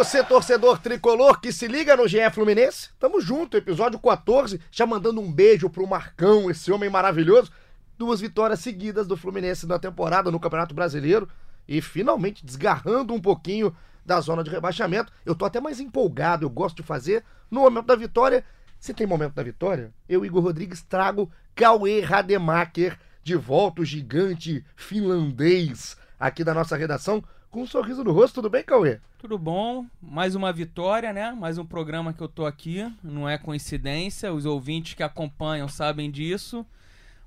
Você, torcedor tricolor que se liga no GE Fluminense, tamo junto, episódio 14, já mandando um beijo pro Marcão, esse homem maravilhoso. Duas vitórias seguidas do Fluminense na temporada no Campeonato Brasileiro e finalmente desgarrando um pouquinho da zona de rebaixamento. Eu tô até mais empolgado, eu gosto de fazer no momento da vitória. Se tem momento da vitória, eu, Igor Rodrigues, trago Cauê Rademacher de volta, o gigante finlandês aqui da nossa redação com um sorriso no rosto. Tudo bem, Cauê? Tudo bom? Mais uma vitória, né? Mais um programa que eu tô aqui. Não é coincidência, os ouvintes que acompanham sabem disso.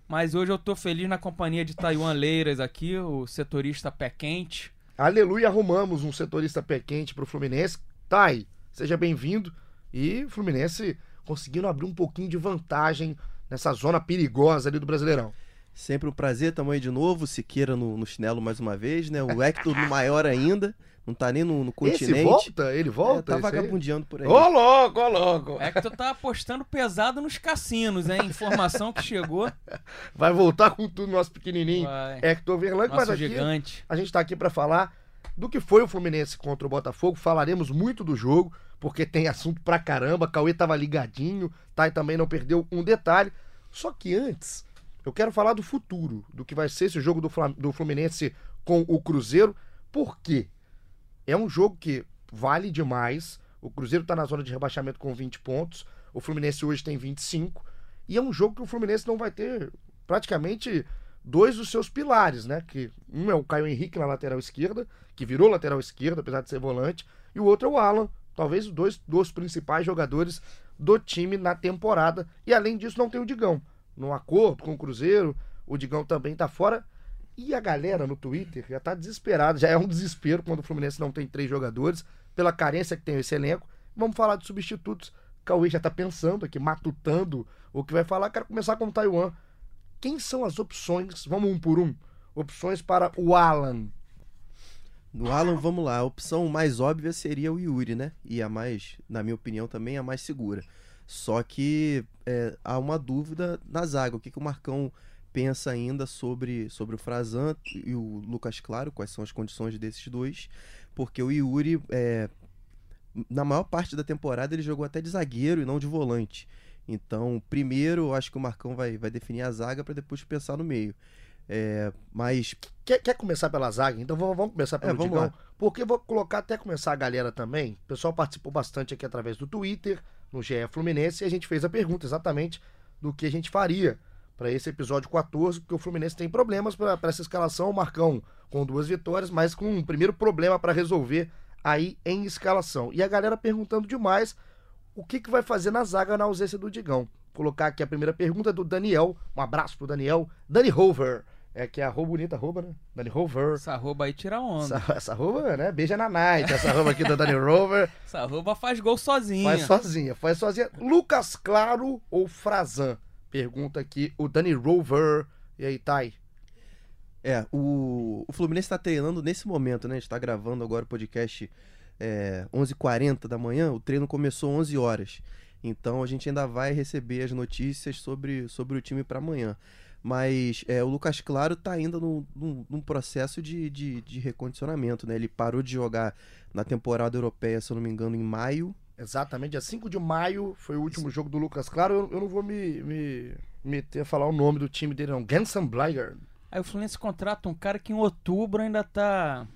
Mas hoje eu tô feliz na companhia de Taiwan Leiras aqui, o setorista pé quente. Aleluia, arrumamos um setorista pé quente pro Fluminense. Tai, seja bem-vindo. E o Fluminense conseguindo abrir um pouquinho de vantagem nessa zona perigosa ali do Brasileirão. Sempre um prazer, tamo aí de novo, Siqueira no, no chinelo mais uma vez, né? O Hector no maior ainda, não tá nem no, no continente. Esse volta? Ele volta? É, tá esse aí? vagabundeando por aí. Ô, louco, ô, louco. É que tu tá apostando pesado nos cassinos, hein? Informação que chegou. Vai voltar com tudo nosso pequenininho Vai. Hector Verlang, mas aqui gigante. a gente tá aqui pra falar do que foi o Fluminense contra o Botafogo. Falaremos muito do jogo, porque tem assunto pra caramba. Cauê tava ligadinho, Tai também não perdeu um detalhe. Só que antes, eu quero falar do futuro, do que vai ser esse jogo do Fluminense com o Cruzeiro. Por quê? É um jogo que vale demais. O Cruzeiro tá na zona de rebaixamento com 20 pontos. O Fluminense hoje tem 25. E é um jogo que o Fluminense não vai ter praticamente dois dos seus pilares, né? Que um é o Caio Henrique na lateral esquerda, que virou lateral esquerda, apesar de ser volante, e o outro é o Alan, talvez os dois dos principais jogadores do time na temporada. E além disso, não tem o Digão. Num acordo com o Cruzeiro, o Digão também tá fora. E a galera no Twitter já tá desesperada, já é um desespero quando o Fluminense não tem três jogadores, pela carência que tem esse elenco. Vamos falar de substitutos. Cauê já tá pensando aqui, matutando o que vai falar. Quero começar com o Taiwan. Quem são as opções? Vamos um por um. Opções para o Alan. No Alan, vamos lá. A opção mais óbvia seria o Yuri, né? E a mais, na minha opinião, também a mais segura. Só que é, há uma dúvida na zaga. O que, que o Marcão pensa ainda sobre, sobre o Frazan e o Lucas Claro? Quais são as condições desses dois? Porque o Yuri, é, na maior parte da temporada, ele jogou até de zagueiro e não de volante. Então, primeiro, eu acho que o Marcão vai, vai definir a zaga para depois pensar no meio. É, mas Quer, quer começar pela zaga? Então vamos, vamos começar pelo É, vamos Digão. lá. Porque eu vou colocar até começar a galera também. O pessoal participou bastante aqui através do Twitter, no GE Fluminense, e a gente fez a pergunta exatamente do que a gente faria para esse episódio 14, porque o Fluminense tem problemas para essa escalação. O Marcão com duas vitórias, mas com um primeiro problema para resolver aí em escalação. E a galera perguntando demais o que, que vai fazer na zaga na ausência do Digão. Vou colocar aqui a primeira pergunta do Daniel. Um abraço pro Daniel. Dani Hover. É que é a arroba bonita, arroba, né? Dani Hover. Essa arroba aí tira onda. Essa, essa arroba, né? Beija na night. Essa arroba aqui da Dani Rover. Essa arroba faz gol sozinha. Faz sozinha, faz sozinha. Lucas Claro ou Frazan? Pergunta aqui o Dani Rover. E aí, Thay? É, o, o Fluminense tá treinando nesse momento, né? A gente tá gravando agora o podcast é, 11h40 da manhã, o treino começou 11 horas. Então a gente ainda vai receber as notícias sobre, sobre o time para amanhã. Mas é, o Lucas Claro tá ainda num, num- num processo de, de, de recondicionamento, né? Ele parou de jogar na temporada europeia, se eu não me engano, em maio. Exatamente, dia 5 de maio foi o último jogo do Lucas Claro. Eu, eu não vou me, me meter a falar o nome do time dele, não. Gansenbleiger. Aí o Fluminense contrata um cara que em outubro ainda tá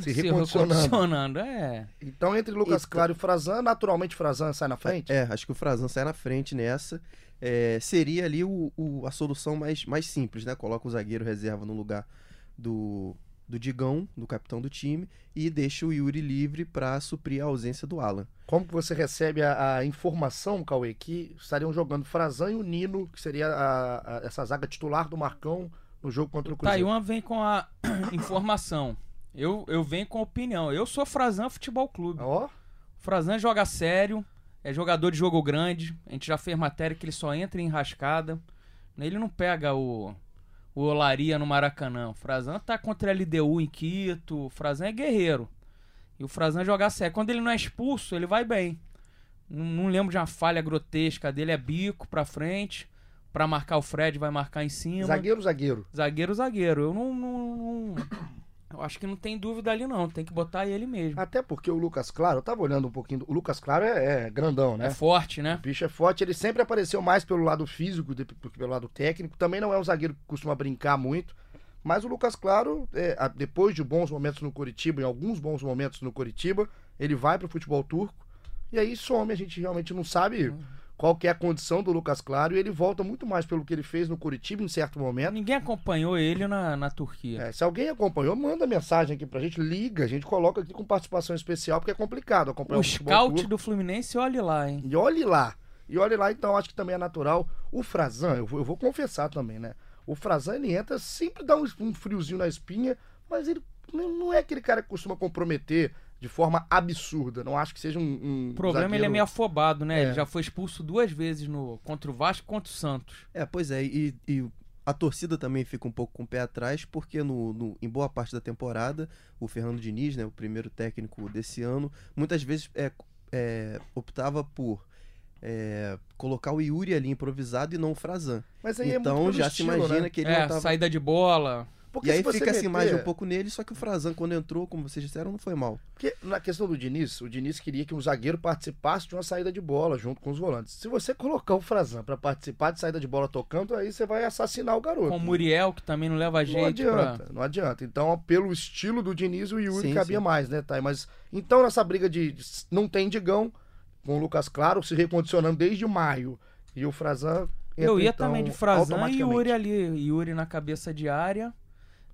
Se recondicionando. recondicionando. É. Então, entre Lucas Claro e Frazan, naturalmente Frazan sai na frente? É, acho que o Frazan sai na frente nessa. É, seria ali o, o- a solução mais, mais simples, né? Coloca o zagueiro reserva no lugar do, do Digão, do capitão do time, e deixa o Yuri livre para suprir a ausência do Alan. Como que você recebe a, a informação, Cauê, que estariam jogando Frazan e o Nino, que seria a- a- essa zaga titular do Marcão no jogo contra o Cruzeiro? Taiwan vem com a informação. Eu, eu venho com opinião. Eu sou Frazan Futebol Clube. Ó, O Frazan joga sério, é jogador de jogo grande. A gente já fez matéria que ele só entra em rascada. Ele não pega o, o Olaria no Maracanã. O Frazan tá contra a LDU em Quito. O Frazan é guerreiro. E o Frazan joga sério. Quando ele não é expulso, ele vai bem. Não, não lembro de uma falha grotesca dele. É bico pra frente. Pra marcar o Fred, vai marcar em cima. zagueiro, zagueiro. Zagueiro, zagueiro. Eu não, não- não- Eu acho que não tem dúvida ali, não. Tem que botar ele mesmo. Até porque o Lucas Claro, eu tava olhando um pouquinho. O Lucas Claro é, é grandão, né? É forte, né? O bicho é forte, ele sempre apareceu mais pelo lado físico do que pelo lado técnico. Também não é um zagueiro que costuma brincar muito. Mas o Lucas Claro, é, depois de bons momentos no Coritiba, em alguns bons momentos no Coritiba, ele vai pro futebol turco. E aí some, a gente realmente não sabe qual que é a condição do Lucas Claro. E ele volta muito mais pelo que ele fez no Coritiba em certo momento. Ninguém acompanhou ele na, na Turquia. É, se alguém acompanhou, manda mensagem aqui pra gente, liga, a gente coloca aqui com participação especial, porque é complicado acompanhar o o scout do Fluminense, olhe lá, hein? E olhe lá. E olhe lá, então, acho que também é natural. O Frazan, eu vou, eu vou confessar também, né? O Frazan, ele entra, sempre dá um, um friozinho na espinha, mas ele não é aquele cara que costuma comprometer de forma absurda. Não acho que seja um. um O problema é ele é zagueiro- meio afobado, né? É. Ele já foi expulso duas vezes no, contra o Vasco e contra o Santos. É, pois é, e, e a torcida também fica um pouco com o pé atrás, porque no, no- em boa parte da temporada, o Fernando Diniz, né, o primeiro técnico desse ano, muitas vezes é, é, optava por é, colocar o Yuri ali improvisado e não o Frazan. Mas aí é Então muito pelo já se imagina né? que ele é, não tava... saída de bola. Porque E aí fica essa meter- imagem um pouco nele, só que o Frazan, quando entrou, como vocês disseram, não foi mal. Porque na questão do Diniz, o Diniz queria que um zagueiro participasse de uma saída de bola junto com os volantes. Se você colocar o Frazan pra participar de saída de bola tocando, aí você vai assassinar o garoto. Com o Muriel, que também não leva Não jeito adianta, pra... não adianta. Então, pelo estilo do Diniz, o Yuri Sim, cabia sim. mais, né, Thay? Mas então nessa briga de não tem Digão, com o Lucas Claro se recondicionando desde maio. E o Frazan. Eu entra, ia então, também de Frazan e. Yuri ali. Yuri na cabeça de área.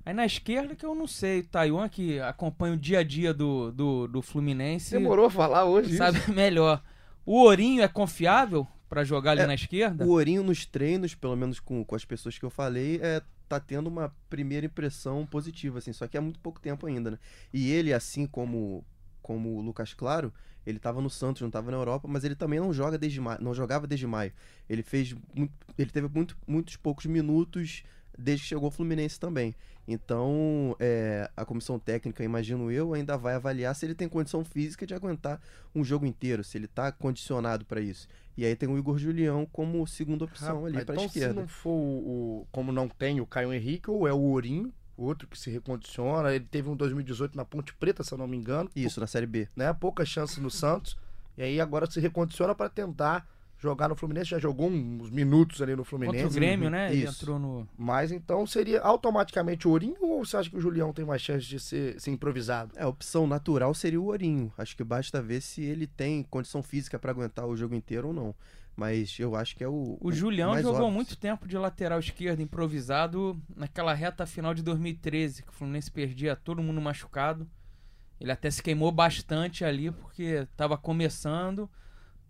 Aí na esquerda que eu não sei. Taiwan que acompanha o dia a dia do, do, do Fluminense. Demorou a falar hoje. Sabe isso. melhor. O Ourinho é confiável pra jogar ali É, na esquerda? O Ourinho nos treinos, pelo menos com, com as pessoas que eu falei, é, tá tendo uma primeira impressão positiva, assim, só que é muito pouco tempo ainda, né? E ele, assim como, como o Lucas Claro, ele tava no Santos, não tava na Europa, mas ele também não joga desde maio, não jogava desde maio. Ele fez muito, ele teve muito, muitos poucos minutos desde que chegou ao Fluminense também. Então, é, a comissão técnica, imagino eu, ainda vai avaliar se ele tem condição física de aguentar um jogo inteiro, se ele tá condicionado para isso. E aí tem o Igor Julião como segunda opção ali Rapaz, para então, esquerda. se não for o, o- Como não tem o Caio Henrique, ou é o Ourinho, outro que se recondiciona. Ele teve um 2018 na Ponte Preta, se eu não me engano. Isso, na Série B. né? Poucas chances no Santos. E aí agora se recondiciona para tentar jogar no Fluminense. Já jogou uns minutos ali no Fluminense. Contra o Grêmio, Uhum, né? Ele isso. entrou no. Mas então seria automaticamente o Ourinho ou você acha que o Julião tem mais chance de ser, ser improvisado? É, a opção natural seria o Ourinho. Acho que basta ver se ele tem condição física para aguentar o jogo inteiro ou não. Mas eu acho que é o. O Julião mais jogou óbvio. muito tempo de lateral esquerdo improvisado naquela reta final de 2013, que o Fluminense perdia todo mundo machucado. Ele até se queimou bastante ali porque estava começando,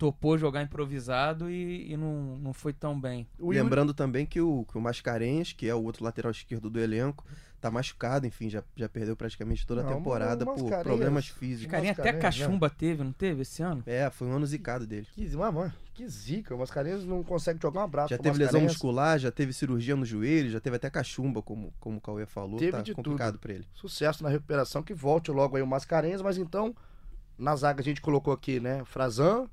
topou jogar improvisado e, e não, não foi tão bem. O Yuri- Lembrando também que o, que o Mascarenhas, que é o outro lateral esquerdo do elenco, tá machucado, enfim, já, já perdeu praticamente toda a temporada por Mascarenhas- problemas Os físicos. carinha até Mascarenhas, né? cachumba teve, não teve esse ano? É, foi um ano zicado dele. Que, mano, que zica. O Mascarenhas não consegue jogar um abraço. Já teve lesão Mascarenhas. muscular, já teve cirurgia no joelho, já teve até cachumba, como, como o Cauê falou. Teve tá de complicado pra ele. Sucesso na recuperação, que volte logo aí o Mascarenhas, mas então, na zaga a gente colocou aqui, né? Frazan,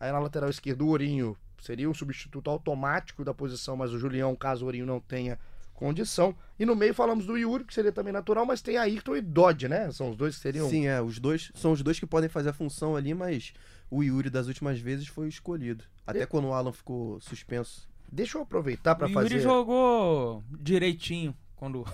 aí na lateral esquerda o Ourinho seria um substituto automático da posição, mas o Julião, caso o Ourinho não tenha condição. E no meio falamos do Yuri, que seria também natural, mas tem Ayrton e Dodge, né? São os dois que seriam. Sim, é, os dois são os dois que podem fazer a função ali, mas o Yuri das últimas vezes foi o escolhido. Até E- quando o Alan ficou suspenso. Deixa eu aproveitar para o Yuri fazer. jogou direitinho quando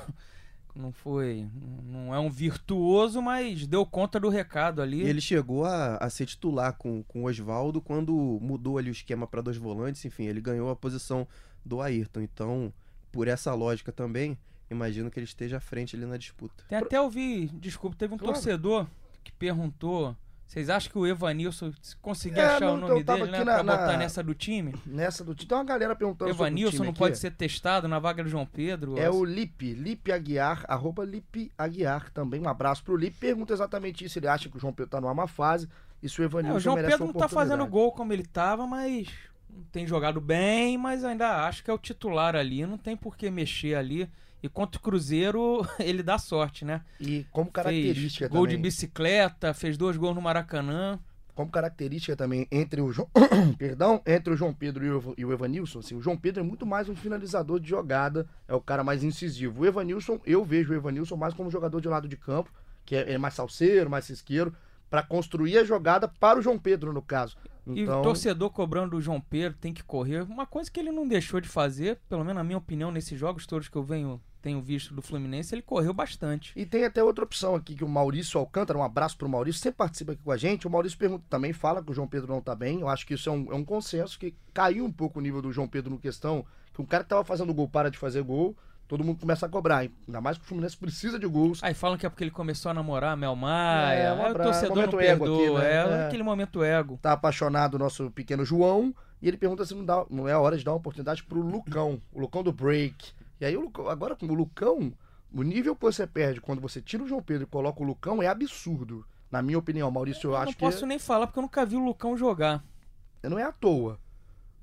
não foi, não é um virtuoso, mas deu conta do recado ali. E ele chegou a, a ser titular com, com o Oswaldo quando mudou ali o esquema para dois volantes, enfim, ele ganhou a posição do Ayrton. Então, por essa lógica também, imagino que ele esteja à frente ali na disputa. Tem até ouvi, desculpa, teve um Claro. torcedor que perguntou Vocês acham que o Evanilson, se conseguir É, achar não, o nome eu dele, né? aqui Pra na- botar na- nessa do time? Nessa do time. Tem uma galera perguntando Evanilson não aqui. pode ser testado na vaga do João Pedro? É o Lipe, Lipe Aguiar, arroba Lipe Aguiar também. Um abraço pro Lipe. Pergunta exatamente isso. Ele acha que o João Pedro tá numa má fase e se o É, Evanilson o João Pedro não tá fazendo gol como ele tava, mas tem jogado bem, mas ainda acho que é o titular ali, não tem por que mexer ali. E contra o Cruzeiro, ele dá sorte, né? E como Fez característica gol também. de bicicleta, fez dois gols no Maracanã. como característica também entre o João, perdão, entre o João Pedro e o, Ev- e o Evanilson, assim, o João Pedro é muito mais um finalizador de jogada, é o cara mais incisivo. O Evanilson, eu vejo o Evanilson mais como jogador de lado de campo, que é, é mais salseiro, mais cisqueiro, para construir a jogada para o João Pedro, no caso. E Então, o torcedor cobrando o João Pedro tem que correr. Uma coisa que ele não deixou de fazer, pelo menos na minha opinião, nesses jogos todos que eu venho tenho visto do Fluminense, ele correu bastante. E tem até outra opção aqui que o Maurício Alcântara, um abraço pro Maurício, sempre participa aqui com a gente. O Maurício pergunta também, fala que o João Pedro não tá bem. Eu acho que isso é um, é um consenso, que caiu um pouco o nível do João Pedro no questão, que um cara que tava fazendo gol para de fazer gol, todo mundo começa a cobrar. Ainda mais que o Fluminense precisa de gols. Aí falam que é porque ele começou a namorar a Mel Maia. É, um aí o abraço. torcedor não perdoa. aqui, né? é, É. aquele momento ego. Tá apaixonado o nosso pequeno João, e ele pergunta se não, dá, não é a hora de dar uma oportunidade pro Lucão, o Lucão do break. E aí, agora com o Lucão, o nível que você perde quando você tira o João Pedro e coloca o Lucão é absurdo. Na minha opinião, Maurício, eu, Eu acho não que posso nem falar porque eu nunca vi o Lucão jogar. não é à toa.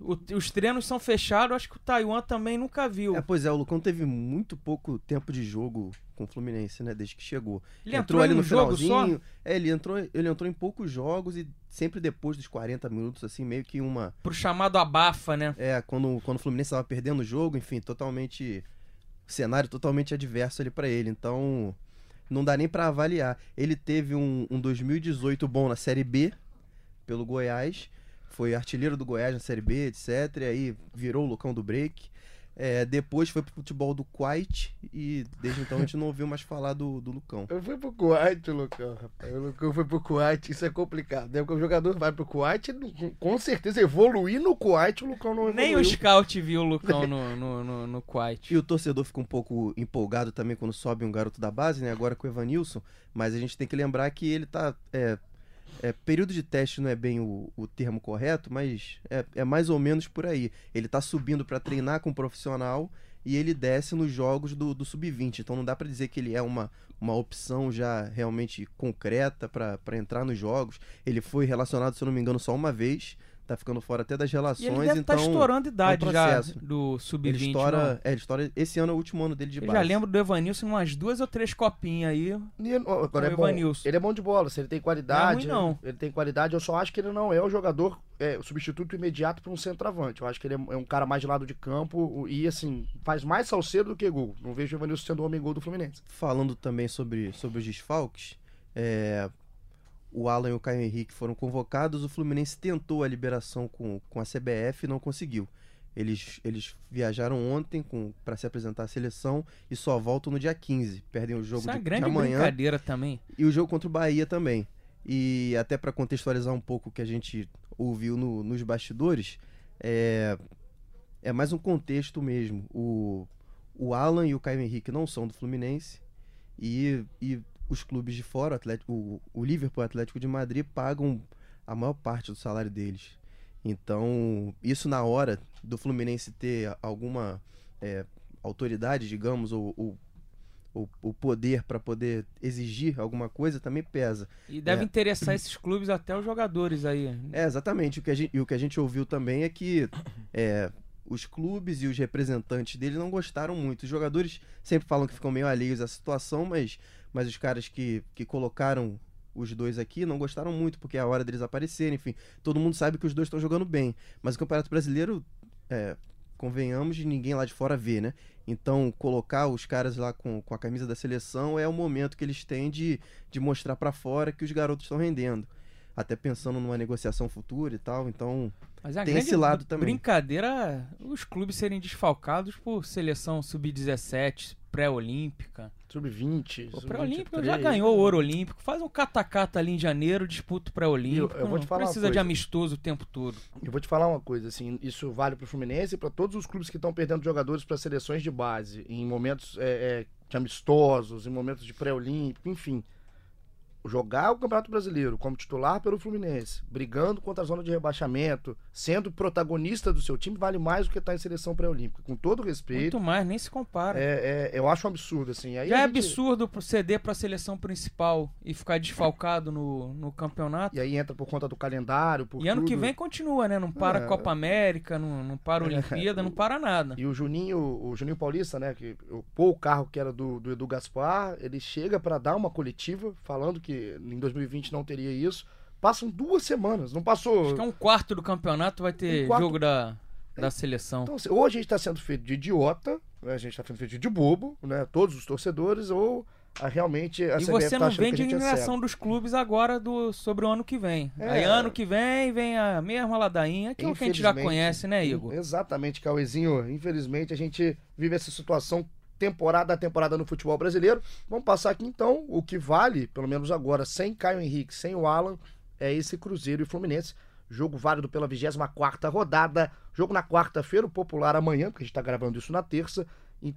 O- os treinos são fechados, acho que o Taiwan também nunca viu. É, pois é, o Lucão teve muito pouco tempo de jogo com o Fluminense, né? Desde que chegou. ele entrou, ali no finalzinho. É, ele entrou, ele entrou em poucos jogos e sempre depois dos 40 minutos, assim, meio que uma. Pro chamado abafa, né? É, quando, quando o Fluminense tava perdendo o jogo, enfim, totalmente. Cenário totalmente adverso ali pra ele. Então, não dá nem pra avaliar. Ele teve um, um 2018 bom na Série B, pelo Goiás. Foi artilheiro do Goiás na Série B, etc. E aí virou o Lucão do break. É, depois foi pro futebol do Kuwait e desde então a gente não ouviu mais falar do, do Lucão. Eu fui pro Kuwait, Lucão, rapaz. O Lucão foi pro Kuwait, isso é complicado. Né? Porque o jogador vai pro Kuwait, com certeza evoluir no Kuwait, o Lucão não Nem evoluiu. o Scout viu o Lucão no, no, no, no Kuwait. E o torcedor fica um pouco empolgado também quando sobe um garoto da base, né? Agora com o Evanilson. Mas a gente tem que lembrar que ele tá. É, é, período de teste não é bem o, o termo correto, mas é, é mais ou menos por aí. Ele tá subindo para treinar com um profissional e ele desce nos jogos do, do sub-20. Então não dá para dizer que ele é uma, uma opção já realmente concreta para entrar nos jogos. Ele foi relacionado, se eu não me engano, só uma vez. Tá ficando fora até das E ele relações, deve estar então. estourando idade já processo. do ele Sub-20. não? estoura, é, ele estoura. Esse ano é o último ano dele de Eu base. já lembro do Evanilson em umas duas ou três copinhas aí. E ele- agora O é bom. Evanilson. Ele é bom de bola, se ele tem qualidade. Não é ruim, não. Ele tem qualidade, eu só acho que ele não é o jogador, é, o substituto imediato para um centroavante. Eu acho que ele é, é um cara mais de lado de campo e, assim, faz mais salseiro do que gol. Não vejo o Evanilson sendo o homem gol do Fluminense. falando também sobre, sobre os desfalques, é, o Alan e o Caio Henrique foram convocados, o Fluminense tentou a liberação com, com a CBF e não conseguiu. Eles, eles viajaram ontem para se apresentar à seleção e só voltam no dia 15. Perdem o jogo Isso é de, de grande amanhã brincadeira também. e o jogo contra o Bahia também. E até para contextualizar um pouco o que a gente ouviu no- nos bastidores, é, é mais um contexto mesmo. O, o Alan e o Caio Henrique não são do Fluminense e, e os clubes de fora, o, Atlético, o, o Liverpool e o Atlético de Madrid, pagam a maior parte do salário deles. Então, isso na hora do Fluminense ter alguma é, autoridade, digamos, ou, ou o, o poder para poder exigir alguma coisa também pesa. E deve É. interessar esses clubes até os jogadores aí. É, exatamente. O que a gente, e o que a gente ouviu também é que é, os clubes e os representantes dele não gostaram muito. Os jogadores sempre falam que ficam meio alheios à situação, mas, mas os caras que, que colocaram os dois aqui não gostaram muito, porque é a hora deles aparecerem, enfim. Todo mundo sabe que os dois estão jogando bem. Mas o Campeonato Brasileiro, é, convenhamos, de ninguém lá de fora vê, né? Então, colocar os caras lá com, com a camisa da seleção é o momento que eles têm de, de mostrar pra fora que os garotos estão rendendo. Até pensando numa negociação futura e tal. Então, Mas é Tem esse lado também. brincadeira os clubes serem desfalcados por seleção sub-17, pré-olímpica. Sub-20. O sub-23. pré-olímpico já ganhou o ouro olímpico. Faz um catacata ali em janeiro, disputa o pré-olímpico. Eu- eu vou te não falar uma precisa de amistoso o tempo todo. Eu vou te falar uma coisa, assim, isso vale pro Fluminense e para todos os clubes que estão perdendo jogadores para seleções de base, em momentos é, é, de amistosos, em momentos de pré-olímpico, enfim. Jogar o Campeonato Brasileiro como titular pelo Fluminense, brigando contra a zona de rebaixamento, sendo protagonista do seu time, vale mais do que estar em seleção pré-olímpica. Com todo respeito, Muito mais, nem se compara. é, é- eu acho um absurdo, assim. Aí Já a é gente- absurdo pro- ceder pra seleção principal e ficar desfalcado no, no campeonato. E aí entra por conta do calendário, por E ano que tudo. vem continua, né? Não para É. Copa América, não, não para Olimpíada, não para nada. E o Juninho, o Juninho Paulista, né, que o pô, o carro que era do, do Edu Gaspar, ele chega pra dar uma coletiva falando que em 2020 não teria isso. Passam duas semanas, não passou. Acho que é um quarto do campeonato vai ter Um quarto- jogo da, da seleção. Então, assim, ou a gente está sendo feito de idiota, né, a gente está sendo feito de bobo, né, todos os torcedores, ou a, realmente a E CBF você tá não vende que a é indignação cego. dos clubes agora do, sobre o ano que vem. É. Aí ano que vem vem a mesma ladainha, que é o que a gente já conhece, né, Igor? Exatamente, Cauezinho. Infelizmente, a gente vive essa situação temporada a temporada no futebol brasileiro. Vamos passar aqui então o que vale, pelo menos agora, sem Caio Henrique, sem o Alan, é esse Cruzeiro e Fluminense. Jogo válido pela 24 rodada. Jogo na quarta-feira, o Popular amanhã, porque a gente tá gravando isso na terça.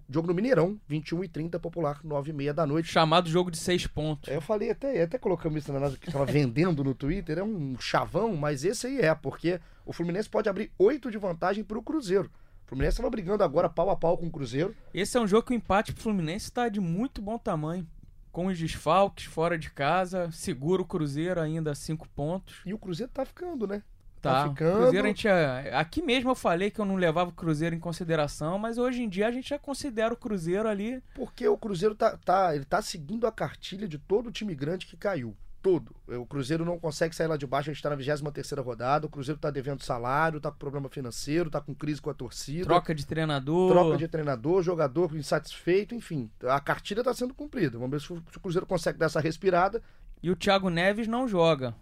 Jogo no Mineirão, 21 e 30 Popular, 9 e meia da noite. Chamado jogo de seis pontos. É, Eu falei até, até colocamos isso na nossa que estava vendendo no Twitter, é um chavão, mas esse aí é, porque o Fluminense pode abrir oito de vantagem para o Cruzeiro. Fluminense estava brigando agora pau a pau com o Cruzeiro. Esse é um jogo que o empate pro Fluminense está de muito bom tamanho. Com os desfalques, fora de casa, segura o Cruzeiro ainda a cinco pontos. E o Cruzeiro tá ficando, né? Tá, ficando. O Cruzeiro a gente é- aqui mesmo eu falei que eu não levava o Cruzeiro em consideração, mas hoje em dia a gente já considera o Cruzeiro ali. Porque o Cruzeiro tá, tá, ele tá seguindo a cartilha de todo o time grande que caiu. Todo. O Cruzeiro não consegue sair lá de baixo, a gente tá na 23 rodada. O Cruzeiro tá devendo salário, tá com problema financeiro, tá com crise com a torcida. Troca de treinador. Troca de treinador, jogador insatisfeito, enfim. A cartilha tá sendo cumprida. Vamos ver se o se o Cruzeiro consegue dar essa respirada. E o Thiago Neves não joga.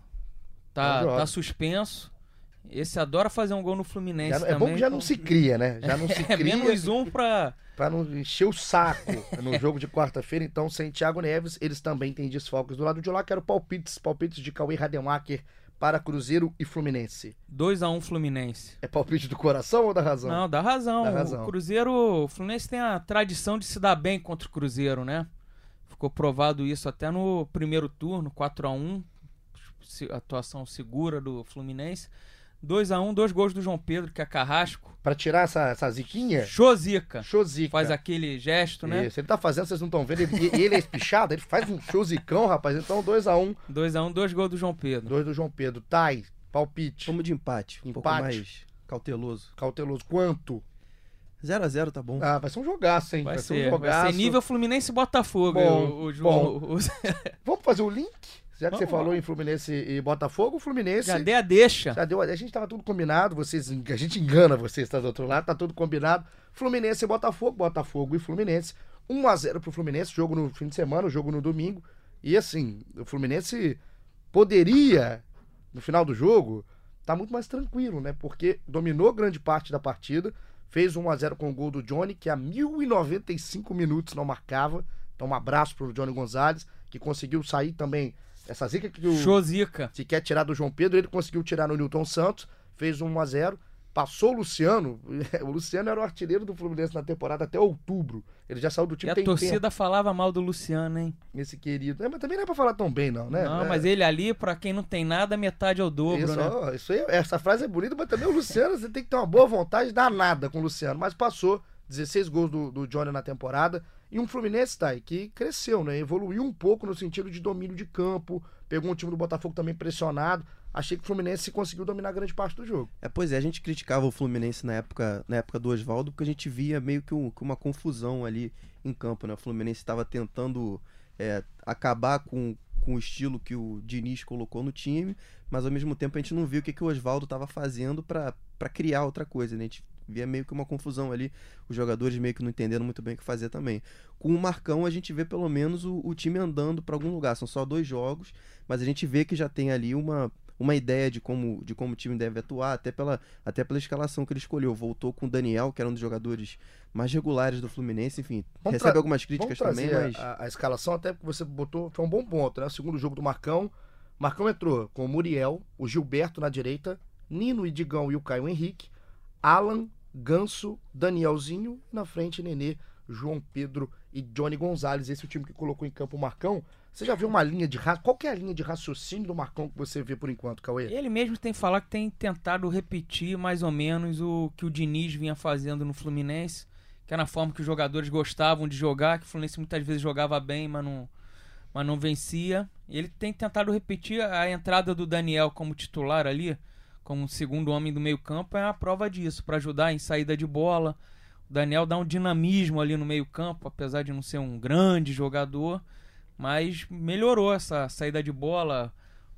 Tá, Não joga. tá suspenso. Esse adora fazer um gol no Fluminense Já- é também. bom que já então- não se cria, né? Já não se É cria menos um pra. pra não encher o saco no jogo de quarta-feira. Então, sem Thiago Neves, eles também têm desfalques do lado de lá. Quero palpites, palpites de Cauê Rademacher para Cruzeiro e Fluminense. 2x1 Fluminense. É palpite do coração ou da razão? Não, dá razão. Dá razão. O Cruzeiro, o Fluminense tem a tradição de se dar bem contra o Cruzeiro, né? Ficou provado isso até no primeiro turno, 4 a 1 se- atuação segura do Fluminense. 2 a 1 dois gols do João Pedro, que é carrasco. Pra tirar essa, essa ziquinha, Chozica. Chozica. Faz aquele gesto, né? Isso, ele tá fazendo, vocês não estão vendo. Ele, ele é espichado, ele faz um showzicão, rapaz. Então, 2x1, 2 a 1 dois gols do João Pedro. 2 do João Pedro. Tai, palpite. Vamos de empate. Um pouco Empate. mais cauteloso. Cauteloso. Quanto? 0 a 0 tá bom. Ah, vai ser um jogaço, hein? Vai, ser, ser, um vai jogaço. ser nível Fluminense e Botafogo. Bom, o, o, bom. o- o- Vamos fazer o link? Já que você Vamos falou lá. em Fluminense e Botafogo, o Fluminense. já dei a deixa. Já deu, a gente tava tudo combinado, vocês, a gente engana vocês, tá do outro lado, tá tudo combinado. Fluminense e Botafogo, Botafogo e Fluminense. 1x0 pro Fluminense, jogo no fim de semana, jogo no domingo. E assim, o Fluminense poderia, no final do jogo, tá muito mais tranquilo, né? Porque dominou grande parte da partida, fez 1x0 com o gol do Johnny, que a 1095 minutos não marcava. Então um abraço pro Johnny Gonzalez, que conseguiu sair também. Essa zica que o, Chozica. se quer tirar do João Pedro, ele conseguiu tirar no Newton Santos, fez 1 a 0 passou o Luciano. O Luciano era o artilheiro do Fluminense na temporada até outubro. Ele já saiu do E time a tem torcida falava mal do Luciano, hein? tempo, esse querido. É, mas também não é pra falar tão bem, não, né? Não, É, mas ele ali, pra quem não tem nada, metade é o dobro, isso, né? ó, isso aí, essa frase é bonita, mas também o Luciano, você tem que ter uma boa vontade danada com o Luciano. Mas passou 16 gols do, do Johnny na temporada. E um Fluminense, tá, que cresceu, né? Evoluiu um pouco no sentido de domínio de campo. Pegou um time do Botafogo também pressionado. Achei que o Fluminense conseguiu dominar grande parte do jogo. É, pois é, a gente criticava o Fluminense na época, na época do Oswaldo, porque a gente via meio que, um- que uma confusão ali em campo, né? O Fluminense estava tentando é, acabar com, com o estilo que o Diniz colocou no time, mas ao mesmo tempo a gente não viu o que, que o Oswaldo estava fazendo para criar outra coisa, né? A gente via meio que uma confusão ali, os jogadores meio que não entendendo muito bem o que fazer também. Com o Marcão a gente vê pelo menos o, o time andando para algum lugar, são só dois jogos, mas a gente vê que já tem ali uma, uma ideia de como, de como o time deve atuar, até pela, até pela escalação que ele escolheu. Voltou com o Daniel, que era um dos jogadores mais regulares do Fluminense, enfim, Vamos recebe algumas críticas também, mas a, a escalação, até porque você botou, foi um bom ponto, né? O segundo jogo do Marcão. Marcão entrou com o Muriel, o Gilberto na direita, Nino e Digão e o Caio Henrique, Alan, Ganso, Danielzinho, na frente Nenê, João Pedro e Johnny Gonzalez. Esse é o time que colocou em campo o Marcão. Você já viu uma linha de? Qual é a linha de raciocínio do Marcão que você vê por enquanto, Cauê? Ele mesmo tem falado que tem tentado repetir mais ou menos o que o Diniz vinha fazendo no Fluminense, que era a forma que os jogadores gostavam de jogar, que o Fluminense muitas vezes jogava bem, mas não, mas não vencia. Ele tem tentado repetir a entrada do Daniel como titular ali, como segundo homem do meio-campo, é a prova disso, para ajudar em saída de bola. O Daniel dá um dinamismo ali no meio-campo, apesar de não ser um grande jogador, mas melhorou essa saída de bola,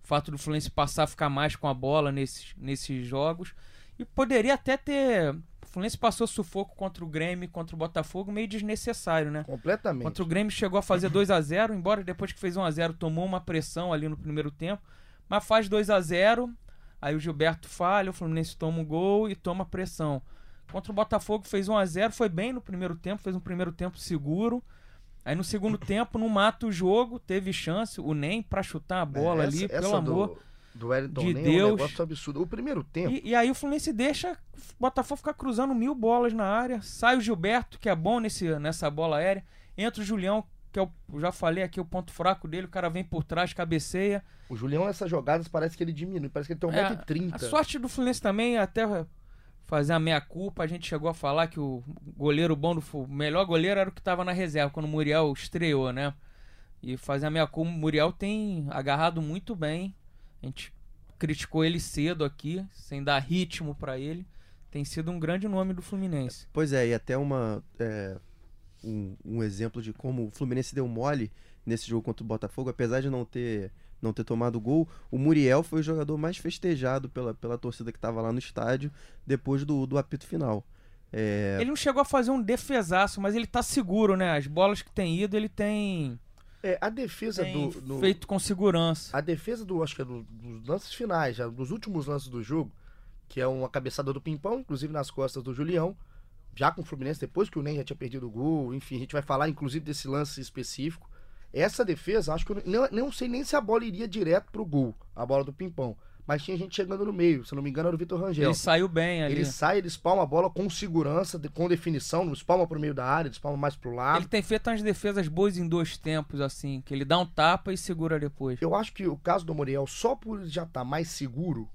o fato do Fluminense passar a ficar mais com a bola nesses, nesses jogos. E poderia até ter. O Fluminense passou sufoco contra o Grêmio, contra o Botafogo, meio desnecessário, né? Completamente. Contra o Grêmio chegou a fazer 2 a 0 embora depois que fez 1 a 0 tomou uma pressão ali no primeiro tempo, mas faz 2 a 0 aí o Gilberto falha, o Fluminense toma um gol e toma pressão. Contra o Botafogo fez 1 a 0 foi bem no primeiro tempo, fez um primeiro tempo seguro. Aí no segundo tempo, não mata o jogo, teve chance, o Nem pra chutar a bola É, ali, essa- pelo essa amor. Do, do Wellington de Nem é um Deus. negócio absurdo. O primeiro tempo. E, e aí o Fluminense deixa o Botafogo ficar cruzando mil bolas na área. Sai o Gilberto, que é bom nesse, nessa bola aérea. Entra o Julião, que é o, já falei aqui, o ponto fraco dele. O cara vem por trás, cabeceia. O Julião, essas jogadas, parece que ele diminui. Parece que ele tem É, 1,30m. a sorte do Fluminense também, até fazer a meia-culpa, a gente chegou a falar que o goleiro bom do o melhor goleiro era o que estava na reserva, quando o Muriel estreou, né? E fazer a meia-culpa, o Muriel tem agarrado muito bem. A gente criticou ele cedo aqui, sem dar ritmo pra ele. Tem sido um grande nome do Fluminense. Pois é, e até uma, é, um, um exemplo de como o Fluminense deu mole nesse jogo contra o Botafogo, apesar de não ter, não ter tomado gol, o Muriel foi o jogador mais festejado pela, pela torcida que estava lá no estádio depois do, do apito final. É, Ele não chegou a fazer um defesaço, mas ele tá seguro, né? As bolas que tem ido, ele tem, É, a defesa tem do, do- feito com segurança. A defesa do, acho que é do- dos lances finais, já, dos últimos lances do jogo, que é uma cabeçada do Pimpão, inclusive nas costas do Julião, já com o Fluminense, depois que o Nen já tinha perdido o gol, enfim, a gente vai falar inclusive desse lance específico. Essa defesa, acho que eu não, não sei nem se a bola iria direto pro gol, a bola do Pimpão. Mas tinha gente chegando no meio, se não me engano era o Vitor Rangel. Ele saiu bem ali. Ele sai, ele espalma a bola com segurança, com definição, não espalma pro meio da área, ele espalma mais pro lado. Ele tem feito umas defesas boas em dois tempos, assim, que ele dá um tapa e segura depois. Eu acho que o caso do Muriel, só por ele já estar mais seguro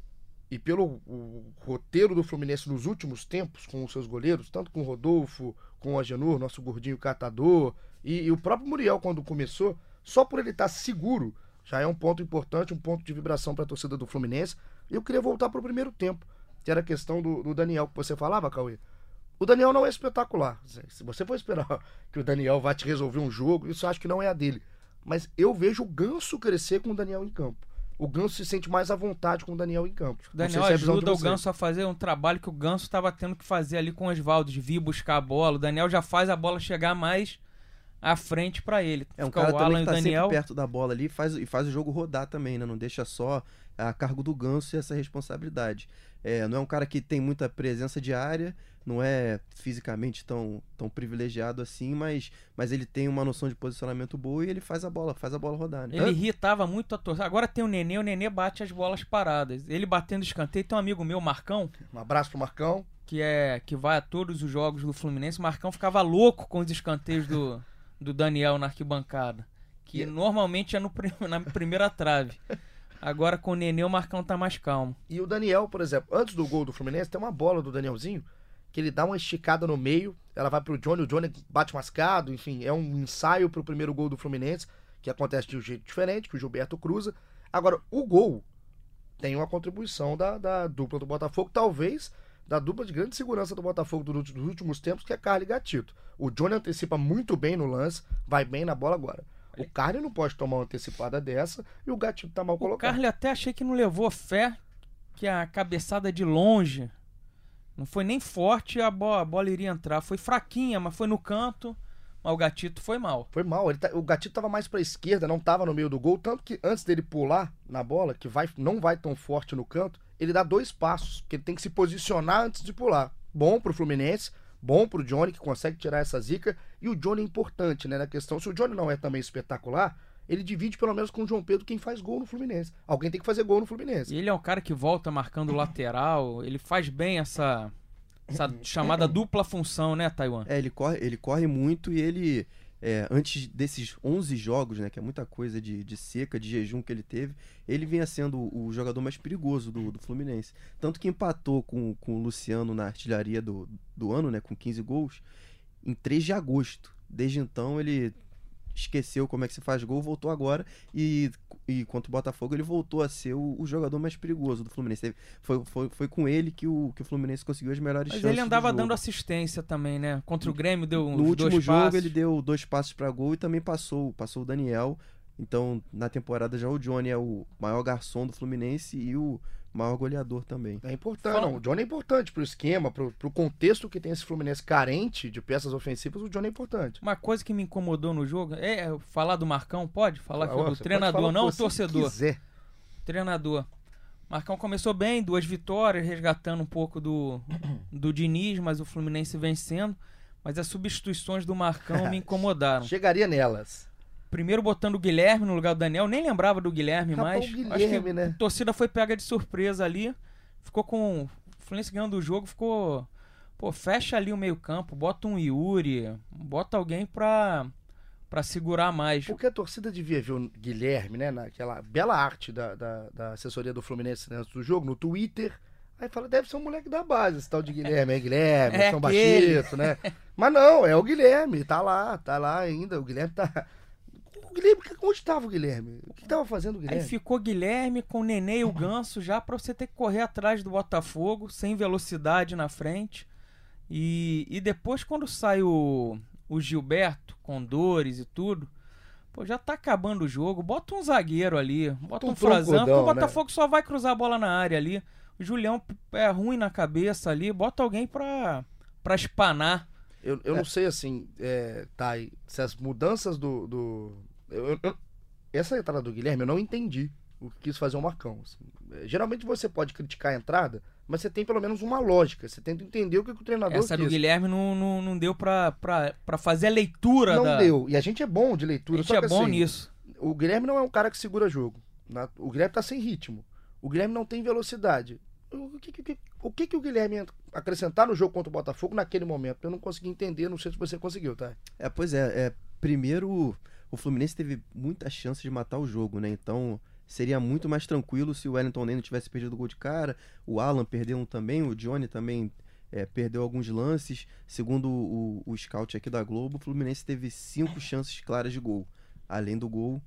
e pelo o roteiro do Fluminense nos últimos tempos com os seus goleiros, tanto com o Rodolfo, com o Agenor, nosso gordinho catador, e, e o próprio Muriel quando começou, só por ele estar seguro, já é um ponto importante, um ponto de vibração para a torcida do Fluminense. E eu queria voltar para o primeiro tempo, que era a questão do, do Daniel que você falava, Cauê. O Daniel não é espetacular. Se você for esperar que o Daniel vá te resolver um jogo, isso acho que não é a dele. Mas eu vejo o Ganso crescer com o Daniel em campo. O Ganso se sente mais à vontade com o Daniel em campo. O Daniel se é ajuda o. Ganso a fazer um trabalho que o Ganso estava tendo que fazer ali com o Oswaldo, de vir buscar a bola. O Daniel já faz a bola chegar mais à frente pra ele. É um Fica cara o também Alan que tá Daniel. perto da bola ali e faz, e faz o jogo rodar também, né? Não deixa só a cargo do ganso e essa responsabilidade. É, não é um cara que tem muita presença de área, não é fisicamente tão, tão privilegiado assim, mas, mas ele tem uma noção de posicionamento boa e ele faz a bola, faz a bola rodar, né? Ele irritava muito a torcida. Agora tem o Nenê, o Nenê bate as bolas paradas. Ele batendo escanteio. Tem um amigo meu, Marcão, Um abraço pro Marcão. que é que vai a todos os jogos do Fluminense. O Marcão ficava louco com os escanteios do, do Daniel na arquibancada. Que E- normalmente é no, na primeira trave. Agora com o Nenê, o Marcão tá mais calmo. E o Daniel, por exemplo, antes do gol do Fluminense, tem uma bola do Danielzinho que ele dá uma esticada no meio, ela vai pro Johnny, o Johnny bate mascado, enfim, é um ensaio pro primeiro gol do Fluminense, que acontece de um jeito diferente, que o Gilberto cruza. Agora, o gol tem uma contribuição da, da dupla do Botafogo, talvez da dupla de grande segurança do Botafogo do- dos últimos tempos, que é Carly Gatito. O Johnny antecipa muito bem no lance, vai bem na bola agora. O Carly não pode tomar uma antecipada dessa e o Gatito tá mal O colocado. Carly até achei que não levou fé, que a cabeçada de longe não foi nem forte a bola, a bola iria entrar. Foi fraquinha, mas foi no canto. Mas o gatito foi mal. Foi mal. Ele tá- o Gatito tava mais pra esquerda, não tava no meio do gol. Tanto que antes dele pular na bola, que vai, não vai tão forte no canto, ele dá dois passos, porque ele tem que se posicionar antes de pular. Bom pro Fluminense, bom pro Johnny, que consegue tirar essa zica. E o Johnny é importante, né, na questão. Se o Johnny não é também espetacular, ele divide pelo menos com o João Pedro quem faz gol no Fluminense. Alguém tem que fazer gol no Fluminense. E ele é um cara que volta marcando lateral. Ele faz bem essa, essa chamada dupla função, né, Taiwan? É, ele corre, ele corre muito e ele é, antes desses 11 jogos, né, que é muita coisa de, de seca, de jejum que ele teve, ele vinha sendo o jogador mais perigoso do, do Fluminense. Tanto que empatou com, com o Luciano na artilharia do, do ano, né, com 15 gols, em 3 de agosto. Desde então ele esqueceu como é que se faz gol, voltou agora e, e contra o Botafogo ele voltou a ser o, o jogador mais perigoso do Fluminense. Foi, foi, foi com ele que o, que o Fluminense conseguiu as melhores Mas chances. ele andava do dando assistência também, né? Contra o Grêmio deu uns No último jogo ele deu dois passos para gol e também passou, passou o Daniel. Então, na temporada já o Johnny é o maior garçom do Fluminense e o maior goleador também. É importante, não. O Johnny é importante pro esquema, pro, pro contexto que tem esse Fluminense carente de peças ofensivas, o Johnny é importante. Uma coisa que me incomodou no jogo é falar do Marcão, pode? Falar que Ah, do treinador, não o torcedor. quiser. Treinador. Marcão começou bem, duas vitórias, resgatando um pouco do, do Diniz, mas o Fluminense vencendo. Mas as substituições do Marcão me incomodaram. Chegaria nelas. Primeiro botando o Guilherme no lugar do Daniel, nem lembrava do Guilherme mais. o Acho que né? a torcida foi pega de surpresa ali. Ficou com. O Fluminense ganhando o jogo, ficou. Pô, fecha ali o meio-campo, bota um Yuri, bota alguém pra, pra segurar mais. Porque a torcida devia ver o Guilherme, né? Naquela bela arte da, da, da assessoria do Fluminense antes do jogo, no Twitter. Aí fala, deve ser um moleque da base, esse tal de Guilherme. É Guilherme, É São aquele. Baixito, né? Mas não, é o Guilherme, tá lá, tá lá ainda. O Guilherme tá. O Guilherme, onde tava o Guilherme? O que tava fazendo o Aí Guilherme? ficou Guilherme com o Nenê e o Ganso já pra você ter que correr atrás do Botafogo, sem velocidade na frente. E, e depois, quando sai o, o Gilberto, com dores e tudo, pô, já tá acabando o jogo. Bota um zagueiro ali, bota Um um porque o Botafogo só vai cruzar a bola na área ali. O Julião é ruim na cabeça ali, bota alguém pra, pra espanar. Eu, eu não sei assim, é, Thay, se as mudanças do. do eu- eu- essa entrada do Guilherme eu não entendi o que quis fazer o Marcão. assim. É, Geralmente você pode criticar a entrada, mas você tem pelo menos uma lógica. Você tenta entender o que, que o treinador Essa do quis. Guilherme não, não, não deu pra, pra, pra fazer a leitura Não da. deu. E a gente é bom de A leitura. gente só é que, bom assim, nisso. O Guilherme não é um cara que segura jogo. O Guilherme tá sem ritmo. O Guilherme não tem velocidade. O que, que- que- o que, que o Guilherme ia acrescentar no jogo contra o Botafogo naquele momento? Eu não consegui entender, não sei se você conseguiu, tá? É, pois é, é, primeiro o Fluminense teve muita chance de matar o jogo, né? Então seria muito mais tranquilo se o Wellington nem não tivesse perdido o gol de cara, o Alan perdeu um também, o Johnny também é, perdeu alguns lances. Segundo o, o scout aqui da Globo, o Fluminense teve cinco chances claras de gol. Além do gol,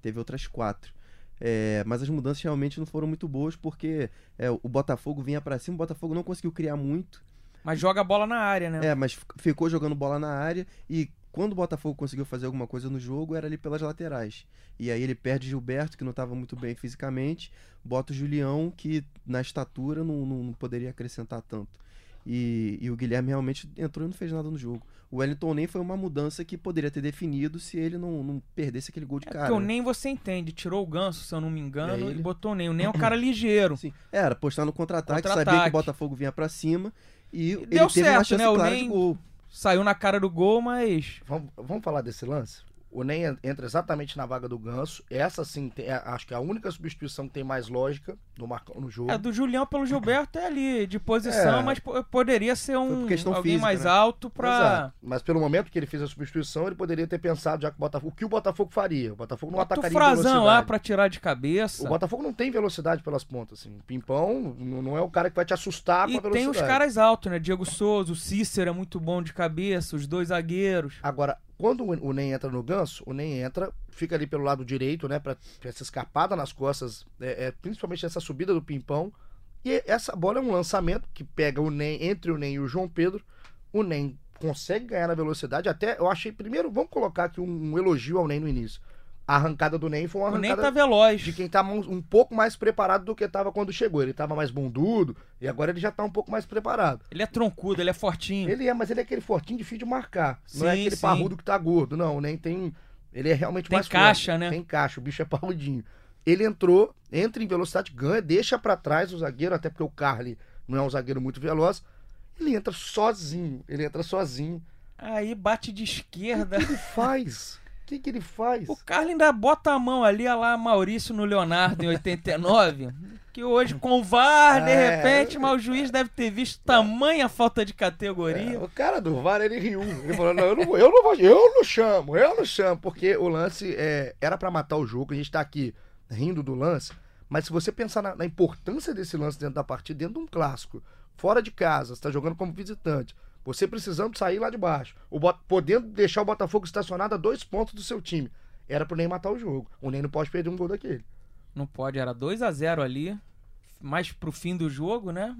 teve outras quatro. É, mas as mudanças realmente não foram muito boas porque é, o Botafogo vinha pra cima, o Botafogo não conseguiu criar muito. Mas joga a bola na área, né? É, mas ficou jogando bola na área e quando o Botafogo conseguiu fazer alguma coisa no jogo era ali pelas laterais. E aí ele perde Gilberto, que não estava muito bem fisicamente, bota o Julião, que na estatura não, não- não poderia acrescentar tanto. E, e o Guilherme realmente entrou e não fez nada no jogo. O Wellington nem foi uma mudança que poderia ter definido se ele não, não perdesse aquele gol de É cara. porque o né? Nem você entende. Tirou o ganso, se eu não me engano, É e ele. botou o Nem. O Nem é um cara ligeiro. Sim, era postar no contra-ataque, Contra-ataque. sabia que o Botafogo vinha pra cima e, ele deu teve uma certo, chance né? O clara Nem- de gol. Saiu na cara do gol, mas. Vamos, vamos falar desse lance? O en- entra exatamente na vaga do Ganso. Essa sim, tem- é- acho que é a única substituição que tem mais lógica do Marcão no jogo. A do Julião pelo Gilberto é ali, de posição, É. mas po- poderia ser um alguém física, mais né? alto. Exato. Mas pelo momento que ele fez a substituição, ele poderia ter pensado já que o Botafogo, o que o Botafogo faria. O Botafogo não Bota o atacaria em Frazão lá velocidade. pra tirar de cabeça. O Botafogo não tem velocidade pelas pontas, assim. O Pimpão não é o cara que vai te assustar E com a velocidade. tem os caras altos, né? Diego Souza, o Cícero é muito bom de cabeça, os dois zagueiros. Agora, quando o Nen entra no ganso, o Nen entra, fica ali pelo lado direito, né? Pra, pra essa escapada nas costas, é, é, principalmente essa subida do Pimpão. E essa bola é um lançamento que pega o Nen entre o Nen e o João Pedro. O Nen consegue ganhar na velocidade. Até eu achei, primeiro, vamos colocar aqui um, um elogio ao Nen no início. A arrancada do Nen foi uma O Nem arrancada tá veloz. de quem tá um pouco mais preparado do que tava quando chegou. Ele tava mais bundudo e agora ele já tá um pouco mais preparado. Ele é troncudo, ele é fortinho. Ele é, mas ele é aquele fortinho difícil de marcar. não é Sim, aquele sim. parrudo que tá gordo, não. Nem tem. Ele é realmente Tem mais caixa, forte. né? Tem caixa, o bicho é parrudinho. Ele entrou, entra em velocidade, ganha, deixa pra trás o zagueiro, até porque o Carly não é um zagueiro muito veloz. Ele entra sozinho. Ele entra sozinho. Aí bate de O esquerda. que ele faz? O que, que ele faz? O Carlos ainda bota a mão ali, olha lá Maurício no Leonardo em 89. Que hoje com o VAR, de É. repente, mas o juiz deve ter visto tamanha falta de categoria. É, o cara do VAR, ele riu. Ele falou, não, eu não eu não eu não chamo, eu não chamo, porque o lance é, era pra matar o jogo, a gente tá aqui rindo do lance, mas se você pensar na, na importância desse lance dentro da partida, dentro de um clássico, fora de casa, você tá jogando como visitante, você precisando sair lá de baixo, o Bot- podendo deixar o Botafogo estacionado a dois pontos do seu time, era pro Ney matar o jogo. O Ney não pode perder um gol daquele. Não pode, era 2 a 0 ali. Mais pro fim do jogo, né?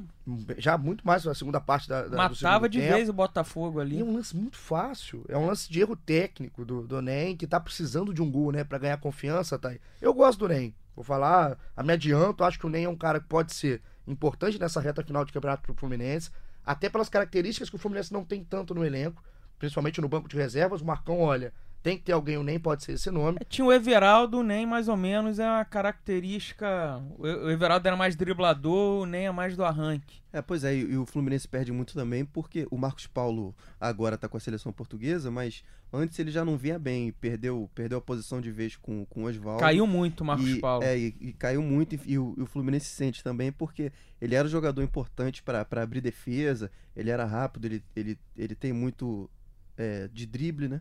Já muito mais na segunda parte da, da Matava de tempo. vez o Botafogo E ali. é um lance muito fácil. É um lance de erro técnico do, do NEM, que tá precisando de um gol, né? Pra ganhar confiança, tá aí. Eu gosto do NEM. Vou falar, a me adianto, acho que o NEM é um cara que pode ser importante nessa reta final de campeonato pro Fluminense, até pelas características que o Fluminense não tem tanto no elenco, principalmente no banco de reservas. O Marcão, olha, tem que ter alguém, o NEM pode ser esse nome. Tinha o Everaldo, nem mais ou menos é uma característica. O o Everaldo era mais driblador, o nem é mais do arranque. É, pois é, e, e o Fluminense perde muito também porque o Marcos Paulo agora tá com a seleção portuguesa, mas antes ele já não vinha bem, perdeu, perdeu a posição de vez com, com o Oswaldo. Caiu muito o Marcos e, Paulo. É, e, e caiu muito, e, e o, e o Fluminense sente também, porque ele era um jogador importante para abrir defesa, ele era rápido, ele, ele, ele tem muito é, de drible, né?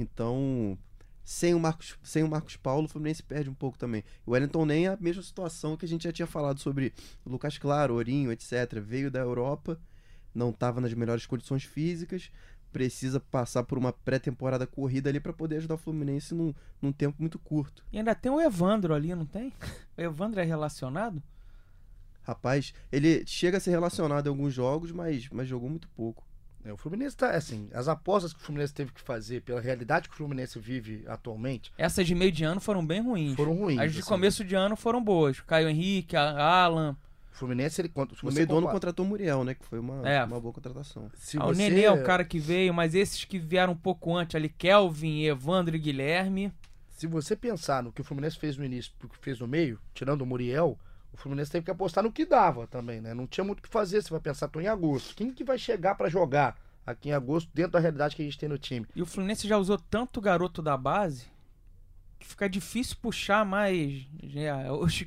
Então, sem o, Marcos, sem o Marcos Paulo, o Fluminense perde um pouco também. O Wellington nem é a mesma situação que a gente já tinha falado sobre o Lucas Claro, Ourinho, etc. Veio da Europa, não estava nas melhores condições físicas, precisa passar por uma pré-temporada corrida ali para poder ajudar o Fluminense num, num tempo muito curto. E ainda tem o Evandro ali, não tem? O Evandro é relacionado? Rapaz, ele chega a ser relacionado em alguns jogos, mas, mas jogou muito pouco. É, o Fluminense tá, assim, as apostas que o Fluminense teve que fazer pela realidade que o Fluminense vive atualmente Essas de meio de ano foram bem ruins. foram ruins. As de assim. começo de ano foram boas. Caio Henrique, a- Alan. O Fluminense, ele No meio do ano contratou o Muriel, né? Que foi uma, É. uma boa contratação. se Ah, O você- Nenê é o cara que veio, mas esses que vieram um pouco antes ali, Kelvin, Evandro e Guilherme. Se você pensar no que o Fluminense fez no início e o que fez no meio, tirando o Muriel, o Fluminense teve que apostar no que dava também, né? Não tinha muito o que fazer. Você vai pensar, tô em agosto. Quem que vai chegar pra jogar aqui em agosto dentro da realidade que a gente tem no time? E o Fluminense já usou tanto garoto da base que fica difícil puxar mais. já, os,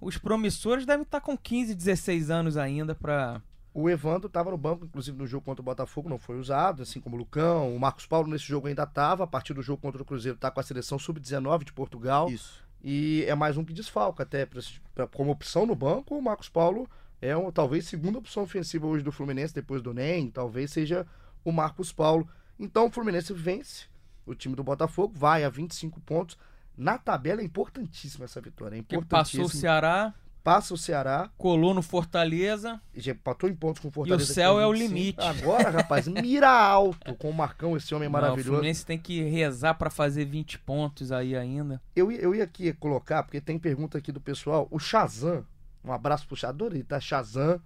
os promissores devem estar com 15, 16 anos ainda pra. O Evandro tava no banco, inclusive no jogo contra o Botafogo, não foi usado, assim como o Lucão. O Marcos Paulo nesse jogo ainda tava. A partir do jogo contra o Cruzeiro, tá com a seleção sub-19 de Portugal. Isso. E é mais um que desfalca, até pra, pra- como opção no banco, o Marcos Paulo é um, talvez segunda opção ofensiva hoje do Fluminense, depois do NEM, talvez seja o Marcos Paulo. Então o Fluminense vence o time do Botafogo, vai a 25 pontos. Na tabela é importantíssima essa vitória, é Que passou o importantíssima. Ceará, Passa o Ceará, colou no Fortaleza. já empatou em pontos com o Fortaleza. E o céu é o 25. limite. Agora, rapaz, mira alto com o Marcão, esse homem Não, o maravilhoso. Fluminense tem que rezar pra fazer 20 pontos aí ainda. Eu, ia- eu ia aqui colocar, porque tem pergunta aqui do pessoal. O Shazam, um abraço pro Shador, ele tá Shazam.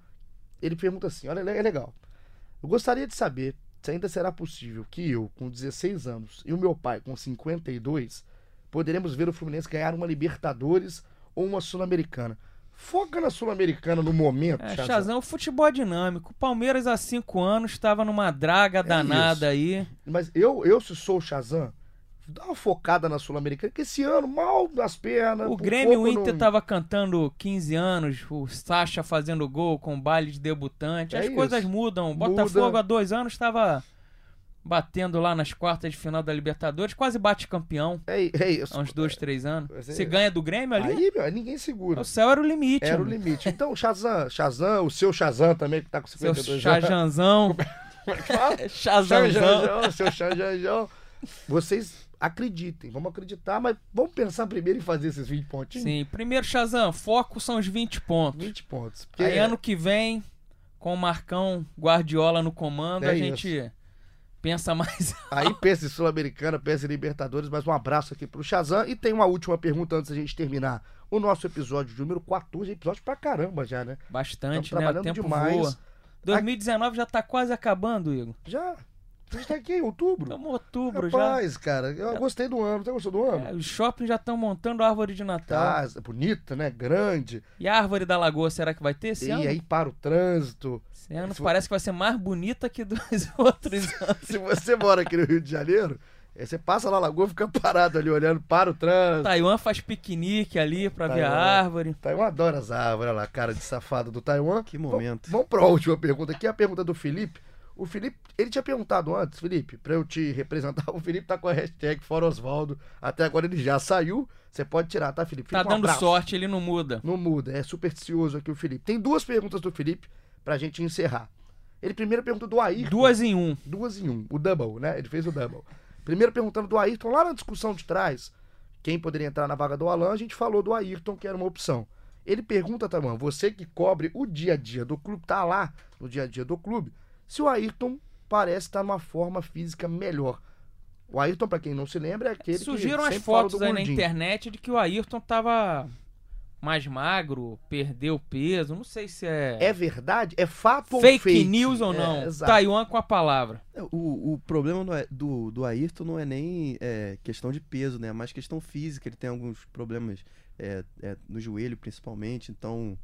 Ele pergunta assim: olha, é legal. Eu gostaria de saber se ainda será possível que eu, com 16 anos, e o meu pai, com 52, poderemos ver o Fluminense ganhar uma Libertadores ou uma Sul-Americana. Foca na Sul-Americana no momento, É. Chazão, o futebol é dinâmico. O Palmeiras há cinco anos estava numa draga danada aí. Mas eu, eu, se sou o Shazam, dá uma focada na Sul-Americana, que esse ano, mal das pernas. O Grêmio o Inter não- tava cantando 15 anos, o Sacha fazendo gol com baile de debutante. É As isso. coisas mudam. O Muda. Botafogo há dois anos estava batendo lá nas quartas de final da Libertadores, quase bate campeão É, é isso. há uns dois, três anos. É- Se ganha do Grêmio ali, Aí, meu, ninguém segura. o céu era o limite. Era o limite. Então, Shazam, Shazam, o seu Shazam também, que tá com Seu 52 anos. Chajanzão. Chazanzão. Xanjanjão, seu Xanjanjão. Vocês acreditem, vamos acreditar, mas vamos pensar primeiro em fazer esses 20 pontinhos? Sim, primeiro Shazam, foco são os 20 pontos. 20 pontos. Porque Aí ano que vem, com o Marcão Guardiola no comando, É a gente pensa mais. aí pensa em Sul-Americana, pensa em Libertadores, mas um abraço aqui pro Shazam. E tem uma última pergunta antes da gente terminar. O nosso episódio número 14, episódio pra caramba já, né? Bastante, Estamos né? O trabalhando tempo demais. voa. 2019 já tá quase acabando, Igor. Já. A gente tá aqui em outubro. Estamos em outubro Rapaz, cara, eu gostei do ano. Você gostou do já. ano? É, os shoppings já estão montando árvore de Natal. Tá, bonita, né? Grande. E a árvore da Lagoa, será que vai ter esse e ano? aí para o trânsito. Esse ano Se- parece que vai ser mais bonita que dos outros anos. Se você mora aqui no Rio de Janeiro, Aí você passa na lagoa e fica parado ali olhando para o trânsito. Taiwan faz piquenique ali pra ver a Taiwan. árvore. Taiwan adora as árvores, olha lá, cara de safado do Taiwan. Que momento. Vamos para a última pergunta aqui, a pergunta do Felipe. O Felipe, ele tinha perguntado antes, Felipe, para eu te representar. O Felipe tá com a hashtag Fora Osvaldo. Até agora ele já saiu. Você pode tirar, tá, Felipe? Tá Felipe, um dando abraço. sorte, ele não muda. Não muda, é supersticioso aqui o Felipe. Tem duas perguntas do Felipe pra gente encerrar. Ele primeiro pergunta do Ayrton. Duas em um. Duas em um. O double, né? Ele fez o double. Primeiro perguntando do Ayrton, lá na discussão de trás, quem poderia entrar na vaga do Alan, a gente falou do Ayrton, que era uma opção. Ele pergunta, Taman, você que cobre o dia a dia do clube, tá lá no dia a dia do clube, se o Ayrton parece estar numa forma física melhor. O Ayrton, pra quem não se lembra, é aquele Surgiram que as fotos do aí na internet de que o Ayrton tava mais magro, perdeu peso. Não sei se é, É verdade? É fato ou fake, fake? news ou É, não. exato. Taiwan com a palavra. É, O, o problema do, do, do Ayrton não é nem é, questão de peso, né? É mais questão física. Ele tem alguns problemas é, é, no joelho, principalmente. Então,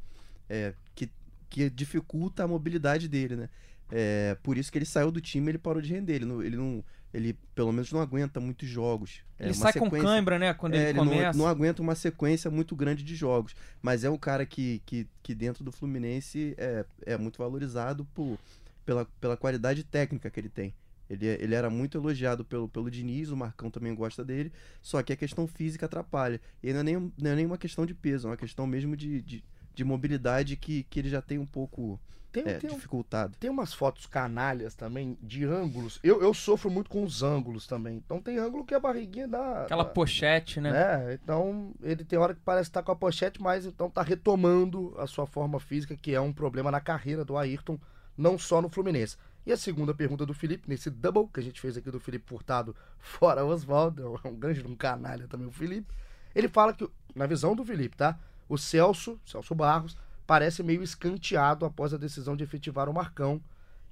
é, que, que dificulta a mobilidade dele, né? É, por isso que ele saiu do time ele parou de render. Ele não, ele, não, ele pelo menos não aguenta muitos jogos. É, Ele uma sai com cãibra, né? Quando é, ele ele não, começa. não aguenta uma sequência muito grande de jogos. Mas é um cara que, que, que dentro do Fluminense é, é muito valorizado por, pela, pela qualidade técnica que ele tem. Ele, ele era muito elogiado pelo, pelo Diniz, o Marcão também gosta dele, só que a questão física atrapalha. E não é nem, não é nem uma questão de peso, é uma questão mesmo de, de, de mobilidade que, que ele já tem um pouco Tem, é, tem um- dificultado. Tem umas fotos canalhas também de ângulos. Eu, eu sofro muito com os ângulos também. Então tem ângulo que a barriguinha dá. Aquela dá- pochete, né? né? Então ele tem hora que parece estar com a pochete, mas então tá retomando a sua forma física, que é um problema na carreira do Ayrton, não só no Fluminense. E a segunda pergunta do Felipe, nesse double que a gente fez aqui do Felipe Furtado, fora Oswaldo, é um grande um canalha também o Felipe. Ele fala que, na visão do Felipe, tá? O Celso, Celso Barros, parece meio escanteado após a decisão de efetivar o Marcão.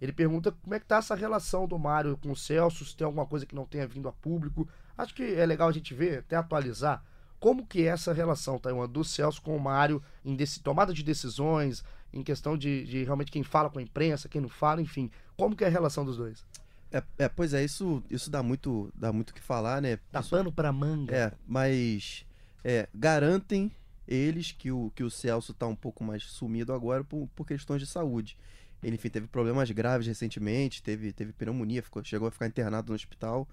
Ele pergunta como é que tá essa relação do Mário com o Celso, se tem alguma coisa que não tenha vindo a público. Acho que é legal a gente ver, até atualizar, como que é essa relação, Taiwan, do Celso com o Mário em tomada de decisões, em questão de, de realmente quem fala com a imprensa, quem não fala, enfim. Como que é a relação dos dois? É, é, pois é, isso, isso dá muito dá muito o que falar, né? Tá Isso- pano pra manga. É, mas é, garantem eles que o, que o Celso tá um pouco mais sumido agora por, por questões de saúde. Ele, enfim, teve problemas graves recentemente, teve, teve pneumonia, ficou, chegou a ficar internado no hospital.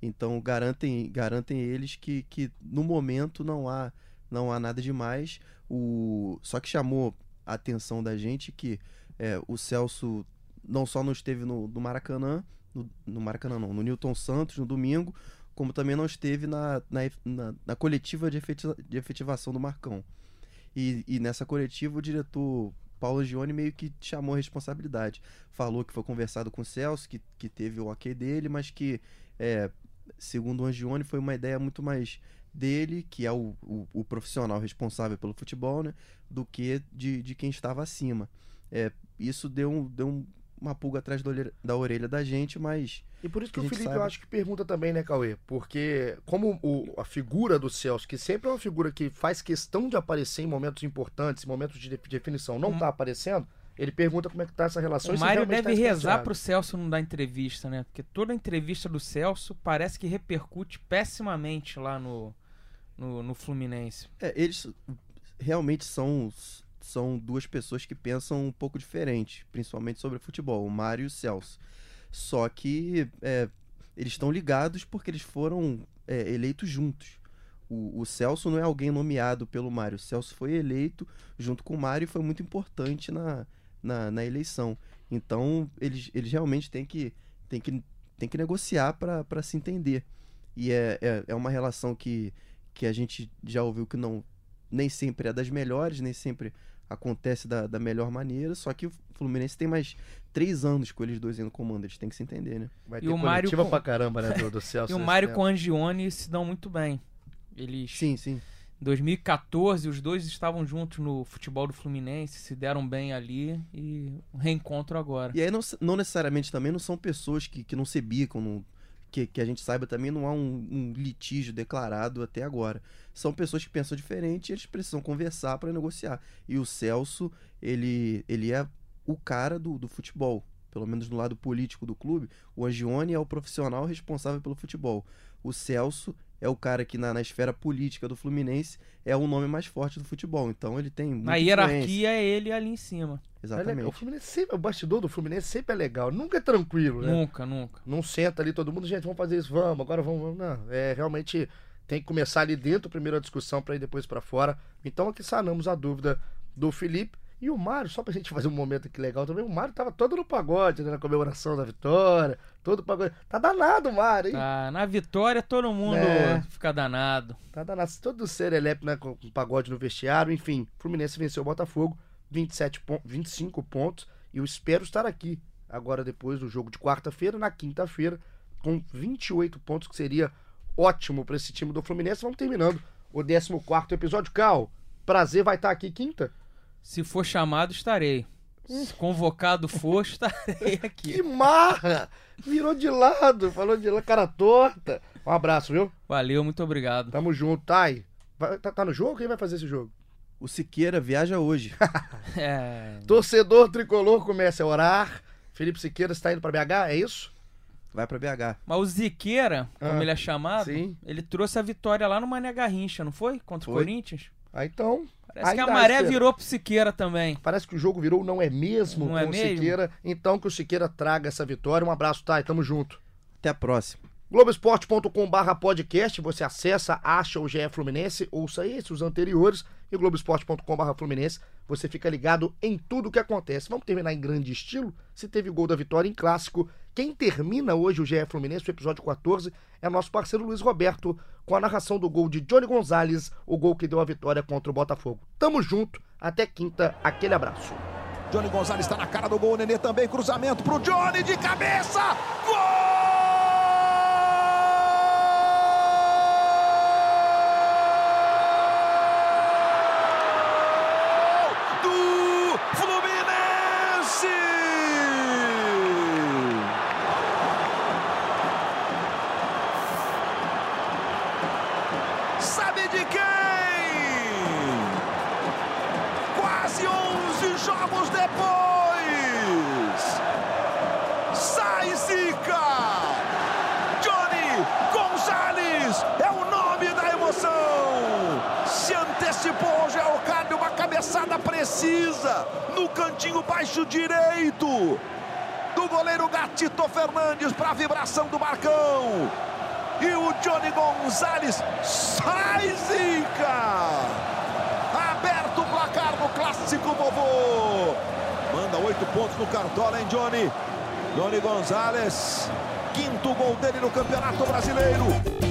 Então garantem, garantem eles que, que no momento não há, não há nada demais. O, só que chamou a atenção da gente que é, o Celso não só não esteve no, no Maracanã, no, no Maracanã não, no Newton Santos no domingo, como também não esteve na, na, na, na coletiva de, efeti- de efetivação do Marcão. E, e nessa coletiva o diretor Paulo Gione meio que chamou a responsabilidade. Falou que foi conversado com o Celso, que, que teve o ok dele, mas que, é, segundo o Angione, foi uma ideia muito mais dele, que é o, o, o profissional responsável pelo futebol, né, do que de, de quem estava acima. É, isso deu, deu um- uma pulga atrás da orelha, da gente, mas E por isso que, Que o Felipe eu saiba. acho que pergunta também, né, Cauê? Porque como o- a figura do Celso, que sempre é uma figura que faz questão de aparecer em momentos importantes, em momentos de de- definição, não Hum. tá aparecendo, ele pergunta como é que tá essa relação. e O Mário realmente deve tá rezar pro Celso não dar entrevista, né? Porque toda entrevista do Celso parece que repercute pessimamente lá no, no, no Fluminense. É, eles realmente são, são duas pessoas que pensam um pouco diferente, principalmente sobre futebol, o Mário e o Celso. Só que é, eles estão ligados porque eles foram é, eleitos juntos. O, o Celso não é alguém nomeado pelo Mário. O Celso foi eleito junto com o Mário e foi muito importante na, na, na eleição. Então, eles, eles realmente têm que, têm que, têm que negociar para se entender. E é, é, é uma relação que, que a gente já ouviu que não nem sempre é das melhores, nem sempre acontece da, da melhor maneira. Só que o Fluminense tem mais três anos com eles dois no comando, eles têm que se entender, né? Vai E ter o Mário com- pra caramba, né, do, do Celso. E o Mário com o Angione se dão muito bem. Eles, Sim, sim. em 2014, os dois estavam juntos no futebol do Fluminense, se deram bem ali e reencontro agora. E aí não, não necessariamente também não são pessoas que, que não se bicam, não- que, que a gente saiba também não há um, um litígio declarado até agora. São pessoas que pensam diferente e eles precisam conversar para negociar. E o Celso, ele, ele é o cara do, do futebol. Pelo menos no lado político do clube, o Angione é o profissional responsável pelo futebol. o Celso é o cara que na, na esfera política do Fluminense é o nome mais forte do futebol. Então ele tem Na influência. hierarquia é ele ali em cima. É legal. O Exatamente. Fluminense sempre, o bastidor do Fluminense sempre é legal. Nunca é tranquilo, né? Nunca, nunca. Não senta ali todo mundo, gente, vamos fazer isso, vamos, agora vamos, vamos. Não, é realmente tem que começar ali dentro primeiro a discussão para ir depois para fora. Então aqui sanamos a dúvida do Felipe e o Mário, só pra gente fazer um momento aqui legal também. O Mário tava todo no pagode, né, na comemoração da vitória, todo pagode. Tá danado o Mário, hein? Tá, na vitória todo mundo É. fica danado. Tá danado. Todo serelepe, né, com, pagode no vestiário, enfim. Fluminense venceu o Botafogo, 27 pon 25 pontos. E eu espero estar aqui agora depois do jogo de quarta-feira, na quinta-feira, com 28 pontos, que seria ótimo para esse time do Fluminense. Vamos terminando o 14 episódio. Cal, prazer vai estar aqui quinta. Se for chamado, estarei. Se convocado for, estarei Que aqui. marra! Virou de lado, falou de lado, cara torta. Um abraço, viu? Valeu, muito obrigado. Tamo junto, Thay. Vai- tá, tá no jogo? Quem vai fazer esse jogo? O Siqueira viaja hoje. É, Torcedor tricolor começa a orar. Felipe Siqueira está indo para BH, é isso? Vai pra BH. Mas o Ziqueira, como Ah, ele é chamado, sim. ele trouxe a vitória lá no Mané Garrincha, não foi? Contra o Foi. Corinthians? Ah, então. Parece que a maré virou pro Siqueira também. Parece que o jogo virou não é mesmo Não com é o mesmo? Siqueira. Então que o Siqueira traga essa vitória. Um abraço, Thay. Tamo junto. Até a próxima. Globoesporte.com.br podcast, você acessa, acha o GE Fluminense, ouça esse, os anteriores, e Globoesporte.com.br Fluminense, você fica ligado em tudo que acontece. Vamos terminar em grande estilo? Se teve gol da vitória em clássico, quem termina hoje o GE Fluminense, o episódio 14, é nosso parceiro Luiz Roberto, com a narração do gol de Johnny Gonzalez, o gol que deu a vitória contra o Botafogo. Tamo junto, até quinta, aquele abraço. Johnny Gonzalez está na cara do gol, o Nenê também, cruzamento pro Johnny de cabeça! Gol no cartola, hein, Johnny? Johnny Gonzalez. Quinto gol dele no Campeonato Brasileiro.